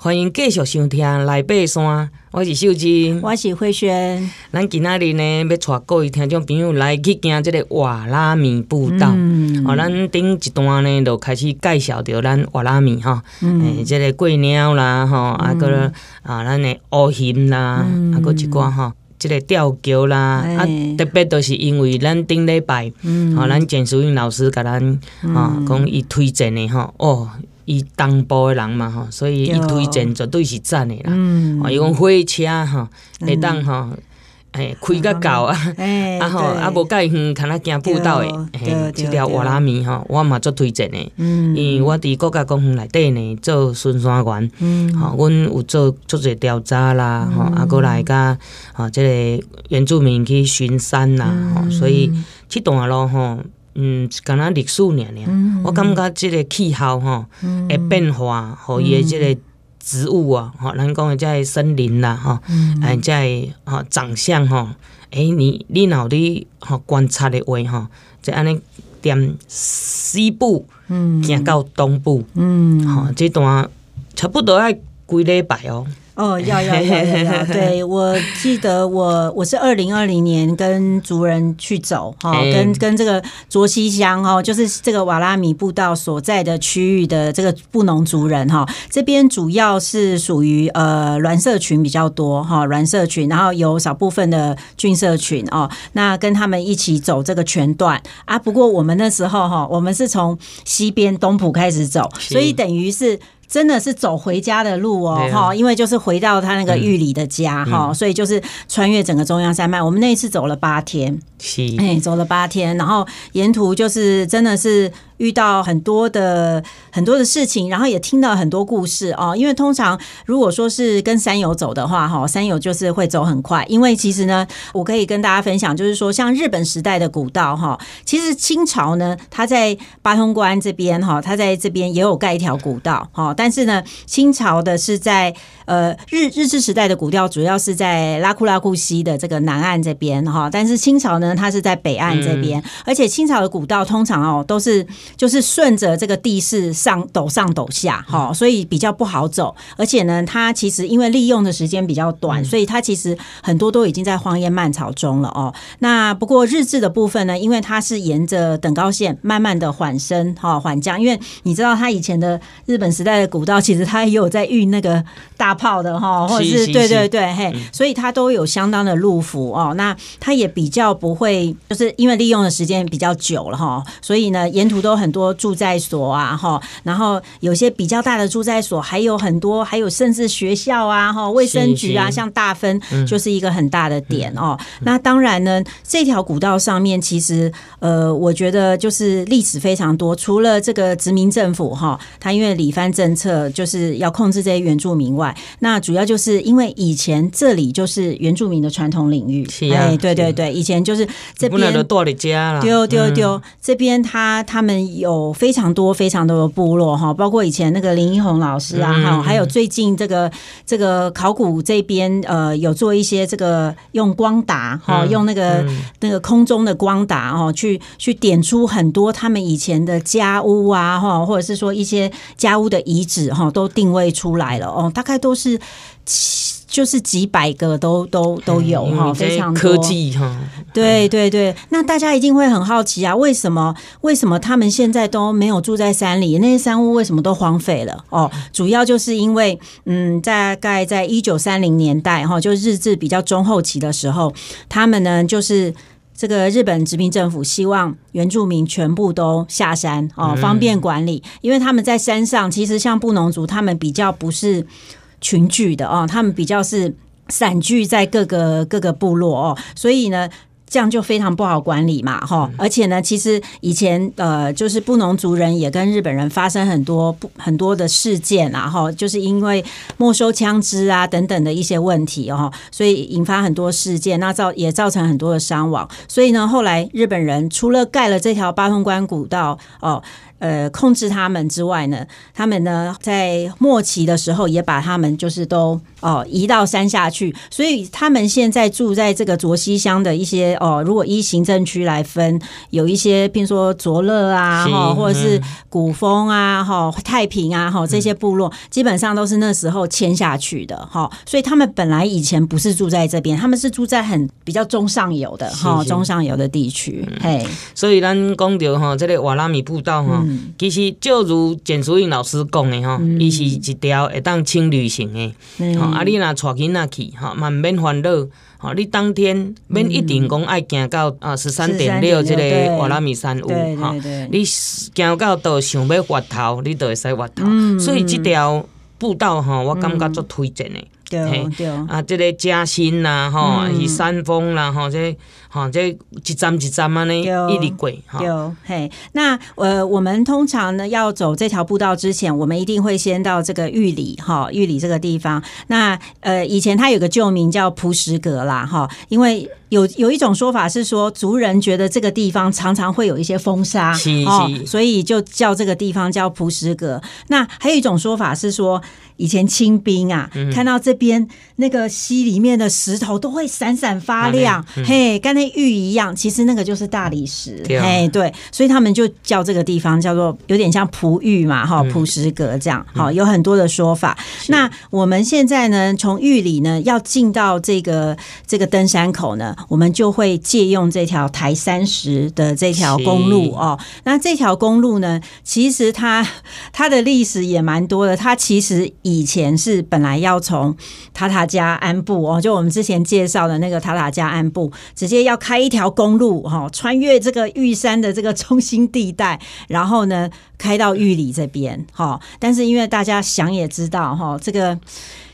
欢迎继续收听《来爬山》，我是秀芝，我是慧萱。咱今仔日呢，要带各位听众朋友来去行这个瓦拉米步道。嗯，哦，咱顶一段呢，就开始介绍着咱瓦拉米哈，诶、嗯欸，这个贵鸟啦，哈，啊个啊，咱的乌熊啦，啊个一寡吼。即个吊桥啦，欸、啊，特别都是因为咱顶礼拜，嗯，哦，咱简淑云老师甲咱啊讲伊推荐的吼，哦。伊东部的人嘛吼，所以伊推荐绝对是赞的啦。嗯，伊讲火车吼会当吼，诶开较到啊，啊吼啊无介远，看咱行步道的，嘿，这条瓦拉米吼，我嘛足推荐的。嗯，因为我伫国家公园内底呢做巡山员，嗯，吼，阮有做足侪调查啦，吼，啊，过来甲吼，即个原住民去巡山啦，吼，所以这段路吼。嗯，敢若历史尔尔，嗯、我感觉即个气候吼，会、嗯、变化，互伊诶即个植物啊，吼、嗯，咱讲诶即个森林啦，吼、嗯，哎，即个吼长相吼，诶、欸，你你若有咧吼观察的话吼，就安尼踮西部，嗯。行到东部，嗯，吼，即段差不多要几礼拜哦。哦，要要要要要！对，我记得我我是二零二零年跟族人去走哈，跟跟这个卓溪乡哦，就是这个瓦拉米步道所在的区域的这个布农族人哈，这边主要是属于呃峦社群比较多哈，峦社群，然后有少部分的郡社群哦，那跟他们一起走这个全段啊。不过我们那时候哈，我们是从西边东埔开始走，所以等于是。真的是走回家的路哦，哈，因为就是回到他那个玉里的家哈，嗯、所以就是穿越整个中央山脉。我们那一次走了八天，是，哎，走了八天，然后沿途就是真的是。遇到很多的很多的事情，然后也听到很多故事哦。因为通常如果说是跟山友走的话，哈，山友就是会走很快。因为其实呢，我可以跟大家分享，就是说像日本时代的古道，哈，其实清朝呢，他在八通关这边，哈，他在这边也有盖一条古道，哈。但是呢，清朝的是在呃日日治时代的古调，主要是在拉库拉库西的这个南岸这边，哈。但是清朝呢，它是在北岸这边，而且清朝的古道通常哦都是。就是顺着这个地势上陡上陡下，哈，所以比较不好走。而且呢，它其实因为利用的时间比较短，所以它其实很多都已经在荒烟蔓草中了哦。那不过日治的部分呢，因为它是沿着等高线慢慢的缓升哈缓降，因为你知道它以前的日本时代的古道，其实它也有在运那个大炮的哈，或者是对对对嘿，所以它都有相当的路幅哦。那它也比较不会，就是因为利用的时间比较久了哈，所以呢，沿途都。很多住宅所啊，哈，然后有些比较大的住宅所，还有很多，还有甚至学校啊，哈，卫生局啊，像大分就是一个很大的点哦。那当然呢，这条古道上面其实，呃，我觉得就是历史非常多。除了这个殖民政府哈，他因为里番政策就是要控制这些原住民外，那主要就是因为以前这里就是原住民的传统领域，哎，对对对，以前就是这边丢丢丢，这边他他们。有非常多非常多的部落哈，包括以前那个林一红老师啊，哈，还有最近这个这个考古这边呃，有做一些这个用光达哈，用那个那个空中的光达哈，去去点出很多他们以前的家屋啊哈，或者是说一些家屋的遗址哈，都定位出来了哦，大概都是。就是几百个都都都有哈，非常多科技哈。对对对，那大家一定会很好奇啊，为什么为什么他们现在都没有住在山里？那些山屋为什么都荒废了？哦，主要就是因为嗯，大概在一九三零年代哈，就日治比较中后期的时候，他们呢就是这个日本殖民政府希望原住民全部都下山哦，方便管理，因为他们在山上，其实像布农族，他们比较不是。群聚的哦，他们比较是散聚在各个各个部落哦，所以呢，这样就非常不好管理嘛，哈。而且呢，其实以前呃，就是布农族人也跟日本人发生很多不很多的事件啊，哈，就是因为没收枪支啊等等的一些问题哦，所以引发很多事件，那造也造成很多的伤亡。所以呢，后来日本人除了盖了这条八通关古道哦。呃控制他们之外呢，他们呢在末期的时候也把他们就是都哦移到山下去，所以他们现在住在这个卓西乡的一些哦，如果依行政区来分，有一些譬如说卓乐啊哈，或者是古风啊哈、太平啊哈这些部落，基本上都是那时候迁下去的哈，所以他们本来以前不是住在这边，他们是住在很比较中上游的哈中上游的地区，嘿，所以咱讲到哈这个瓦拉米步道哈。其实就如简淑英老师讲的吼，伊是一条会当轻旅行的，嗯、啊，你若带囡仔去吼，嘛毋免烦恼，吼，你当天免一定讲爱行到啊十三点六即个瓦拉米山屋吼，你行到都想要滑头，你都会使滑头，嗯、所以即条步道吼，我感觉足推荐的。对对。啊，这个嘉兴啦，哈，是山峰啦，哈，这哈这一站一站啊，呢一里过哈。有嘿，那呃，我们通常呢要走这条步道之前，我们一定会先到这个玉里哈，玉里这个地方。那呃，以前它有个旧名叫蒲石阁啦，哈，因为有有一种说法是说，族人觉得这个地方常常会有一些风沙，是是，所以就叫这个地方叫蒲石阁。那还有一种说法是说。以前清兵啊，看到这边那个溪里面的石头都会闪闪发亮，嗯、嘿，跟那玉一样。其实那个就是大理石，对嘿，对，所以他们就叫这个地方叫做有点像璞玉嘛，哈，璞石阁这样，好，有很多的说法。嗯、那我们现在呢，从玉里呢要进到这个这个登山口呢，我们就会借用这条台三十的这条公路哦。那这条公路呢，其实它它的历史也蛮多的，它其实。以前是本来要从塔塔加安布哦，就我们之前介绍的那个塔塔加安布，直接要开一条公路哈，穿越这个玉山的这个中心地带，然后呢开到玉里这边哈。但是因为大家想也知道哈，这个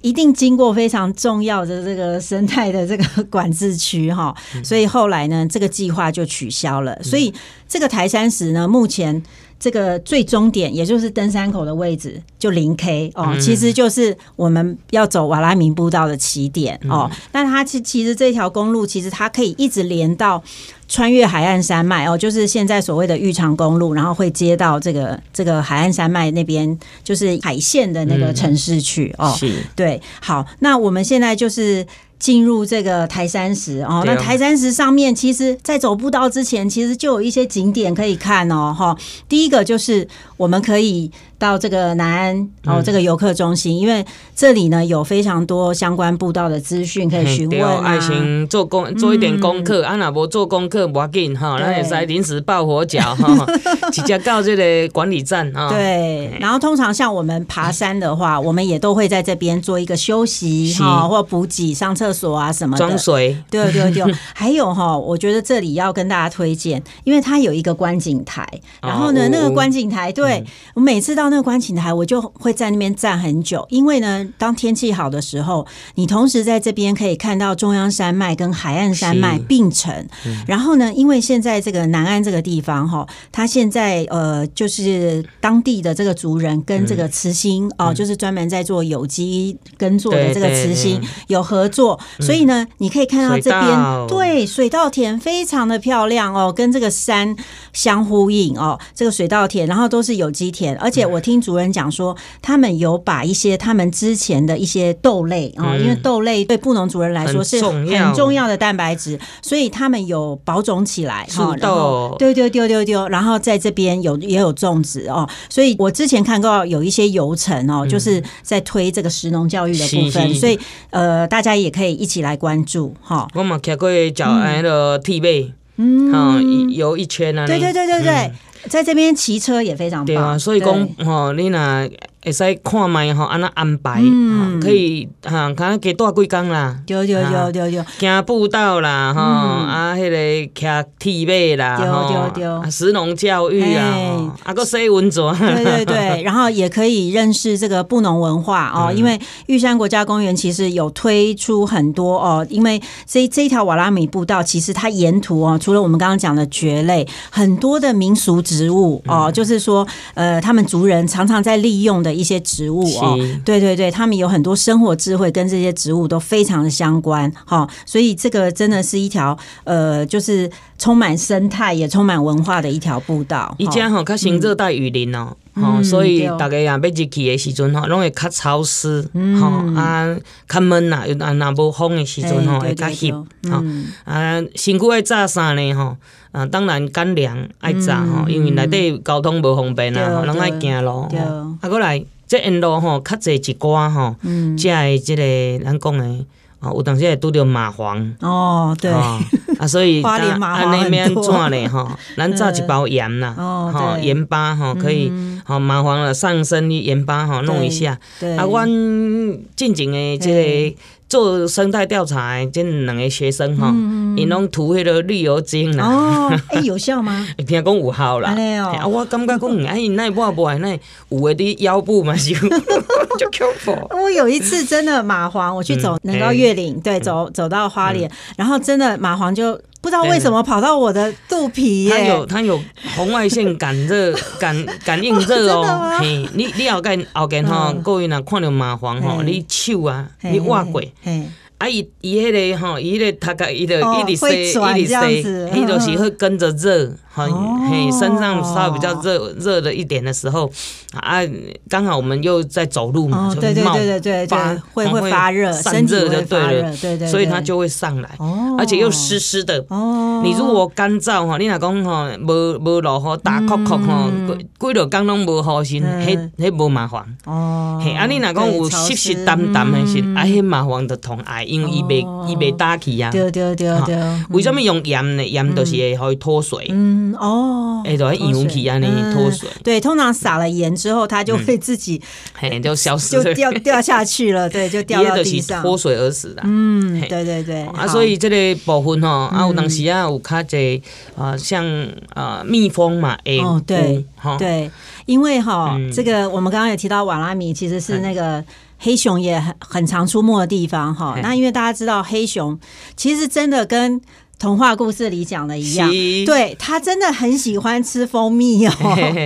一定经过非常重要的这个生态的这个管制区哈，所以后来呢这个计划就取消了。所以这个台山石呢，目前。这个最终点，也就是登山口的位置，就零 K 哦，其实就是我们要走瓦拉明步道的起点哦。那它其其实这条公路，其实它可以一直连到穿越海岸山脉哦，就是现在所谓的玉长公路，然后会接到这个这个海岸山脉那边，就是海线的那个城市去哦。是，对，好，那我们现在就是。进入这个台山石哦，那台山石上面，其实，在走步道之前，其实就有一些景点可以看哦，哈。第一个就是我们可以。到这个南安哦，这个游客中心，因为这里呢有非常多相关步道的资讯可以询问啊。爱心做功做一点功课，啊，那不做功课不要紧哈，那也是临时抱佛脚哈，直接到这个管理站啊。对，然后通常像我们爬山的话，我们也都会在这边做一个休息哈，或补给、上厕所啊什么的。装水。对对对，还有哈，我觉得这里要跟大家推荐，因为它有一个观景台，然后呢，那个观景台，对我每次到。那个观景台，我就会在那边站很久，因为呢，当天气好的时候，你同时在这边可以看到中央山脉跟海岸山脉并成。然后呢，因为现在这个南安这个地方哈，它现在呃，就是当地的这个族人跟这个慈心哦，就是专门在做有机耕作的这个慈心有合作，所以呢，你可以看到这边对水稻田非常的漂亮哦，跟这个山相呼应哦，这个水稻田，然后都是有机田，而且我。听主人讲说，他们有把一些他们之前的一些豆类啊，因为豆类对布农族人来说是很重要的蛋白质，所以他们有保种起来哈。然后丢丢丢丢丢，然后在这边有也有种植哦。所以我之前看过有一些游程哦，就是在推这个食农教育的部分，所以呃，大家也可以一起来关注哈。我们开过脚那个 T 背，嗯，游一圈啊。对对对对对。在这边骑车也非常棒，对啊，所以讲哦，你那。会使看卖吼，安那安排，可以哈，看加多几工啦。对对对对对，行步道啦，吼啊，迄个骑铁马啦，对对对，石农教育啊，啊个洗温泉。对对对，然后也可以认识这个布农文化哦，因为玉山国家公园其实有推出很多哦，因为这这一条瓦拉米步道，其实它沿途哦，除了我们刚刚讲的蕨类，很多的民俗植物哦，就是说呃，他们族人常常在利用的。的一些植物哦，对对对，他们有很多生活智慧跟这些植物都非常的相关哈，所以这个真的是一条呃，就是充满生态也充满文化的一条步道。以前哈，它行热带雨林哦。吼，所以大家也要入去的时阵吼，拢会较潮湿，吼啊，较闷啦，又啊，若无风的时阵吼，会较湿，吼。啊，身躯爱炸衫呢，吼啊，当然干凉爱炸吼，因为内底交通无方便啦，拢爱行路，啊，过来这沿路吼较济一寡吼，遮的即个咱讲的。哦，有当时会拄着蚂蟥哦，对。啊，所以 安尼免怎咧吼，咱炸一包盐啦，吼盐巴吼可以，吼蚂蟥了上身的盐巴吼弄一下，啊，阮进前的这个。做生态调查的这两个学生哈，因拢涂迄个绿油精啦。哦，哎，有效吗？听讲有效啦。啊，我感觉讲，哎，那抹抹那有诶的腰部嘛就 就恐怖。我有一次真的蚂蟥，我去走能高月岭，对，走走到花莲，然后真的蚂蟥就。不知道为什么跑到我的肚皮耶？它有它有红外线感热 感感应热哦。嘿，你你后盖后盖吼，各位若看到麻黄吼，你手啊，你握过。啊，伊伊迄个吼，伊迄个头壳伊就一直塞，一直塞，伊就是会跟着热，吼，嘿，身上稍微比较热热了一点的时候，啊，刚好我们又在走路嘛，就冒发，会会发热，散热就对了，对对，所以它就会上来，而且又湿湿的。你如果干燥吼，你若讲吼，无无落雨大酷酷吼，几落工拢无雨身，迄迄无麻烦。哦，嘿，啊，你若讲有湿湿澹澹的时，啊，迄麻烦就同爱。因为伊袂伊袂打气啊，对对对对。为什么用盐呢？盐就是会互伊脱水。嗯哦，哎，就会氧气啊，你脱水。对，通常撒了盐之后，它就会自己嘿就消失，就掉掉下去了。对，就掉 到地上。脱水而死的。嗯，对对对。啊，所以这个部分吼，啊，有当时啊，有较侪啊，像啊蜜蜂嘛，哎，对，对，因为哈，这个我们刚刚也提到瓦拉米其实是那个。黑熊也很很常出没的地方哈，那因为大家知道黑熊其实真的跟童话故事里讲的一样，对，它真的很喜欢吃蜂蜜哦，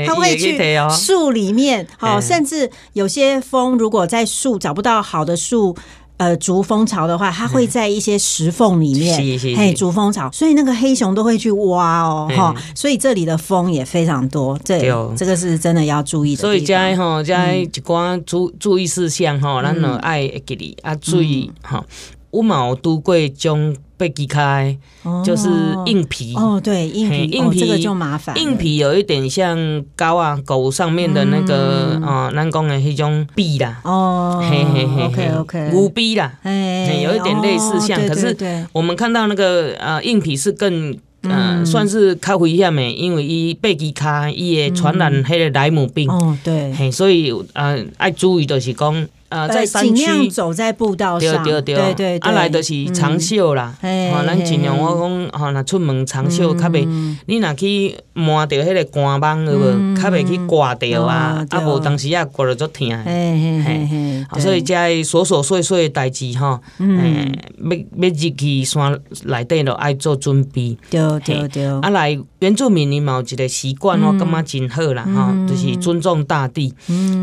它 会去树里面，好，甚至有些蜂如果在树找不到好的树。呃，竹蜂巢的话，它会在一些石缝里面，嘿，竹蜂巢，所以那个黑熊都会去挖哦，哈，所以这里的蜂也非常多，这这个是真的要注意的。所以在哈，在一寡注注意事项哈，咱要爱给你啊，注意哈，有毛拄过种。被击开，就是硬皮。哦，对，硬皮，硬皮这个就麻烦。硬皮有一点像高啊，狗上面的那个啊，咱讲的那种壁啦，哦，嘿嘿嘿，OK OK，牛逼啦，哎，有一点类似像，可是我们看到那个呃硬皮是更呃算是较危险的，因为伊被击开，伊会传染迄个莱姆病，哦，对，嘿，所以呃爱注意就是讲。呃，在山区。走在步道上，对对对对，啊来著是长袖啦，吼，咱尽量我讲，吼，若出门长袖，较袂，你若去摸着迄个干网，有无？较袂去刮着啊，啊无当时啊刮着足疼，嘿嘿嘿，所以遮个琐琐碎碎的代志吼，嗯，要要入去山内底，咯爱做准备，对对对，啊来原住民，伊嘛有一个习惯，我感觉真好啦，吼，就是尊重大地，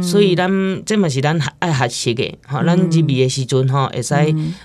所以咱这嘛是咱爱学。习诶，吼，咱入去的时阵吼，会使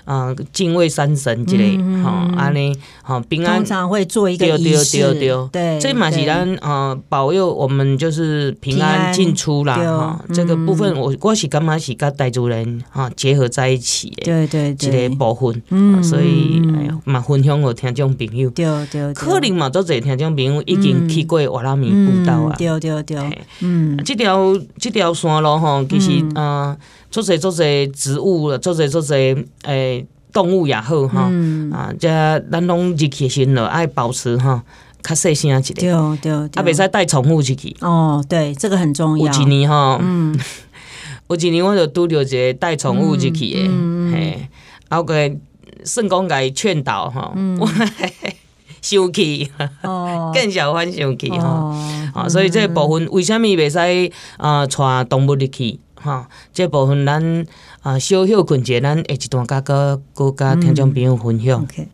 啊敬畏山神之类，吼，安尼，吼平安。通常会做一个仪式，对，这嘛是咱啊保佑我们就是平安进出啦，哈，这个部分我我是感觉是跟傣族人哈结合在一起的，对对对，一个部分，嗯，所以哎呀，嘛分享给听众朋友，对对，可能嘛，做侪听众朋友已经去过瓦拉米步道啊，对对对，嗯，这条这条山路吼，其实啊。做些做些植物，做些做些诶动物也好哈，啊，这咱拢入去时了，爱保持哈，较细声一点，对对，啊，袂使带宠物入去。哦，对，这个很重要。有一年吼，嗯，有一年我就拄着一个带宠物入去诶，嘿，啊个圣公给劝导哈，我 生气，更小欢生气吼，啊，所以这部分为什么袂使啊带动物入去？哈，这部分咱啊小小困者，咱下一段甲个搁甲听众朋友分享。Okay.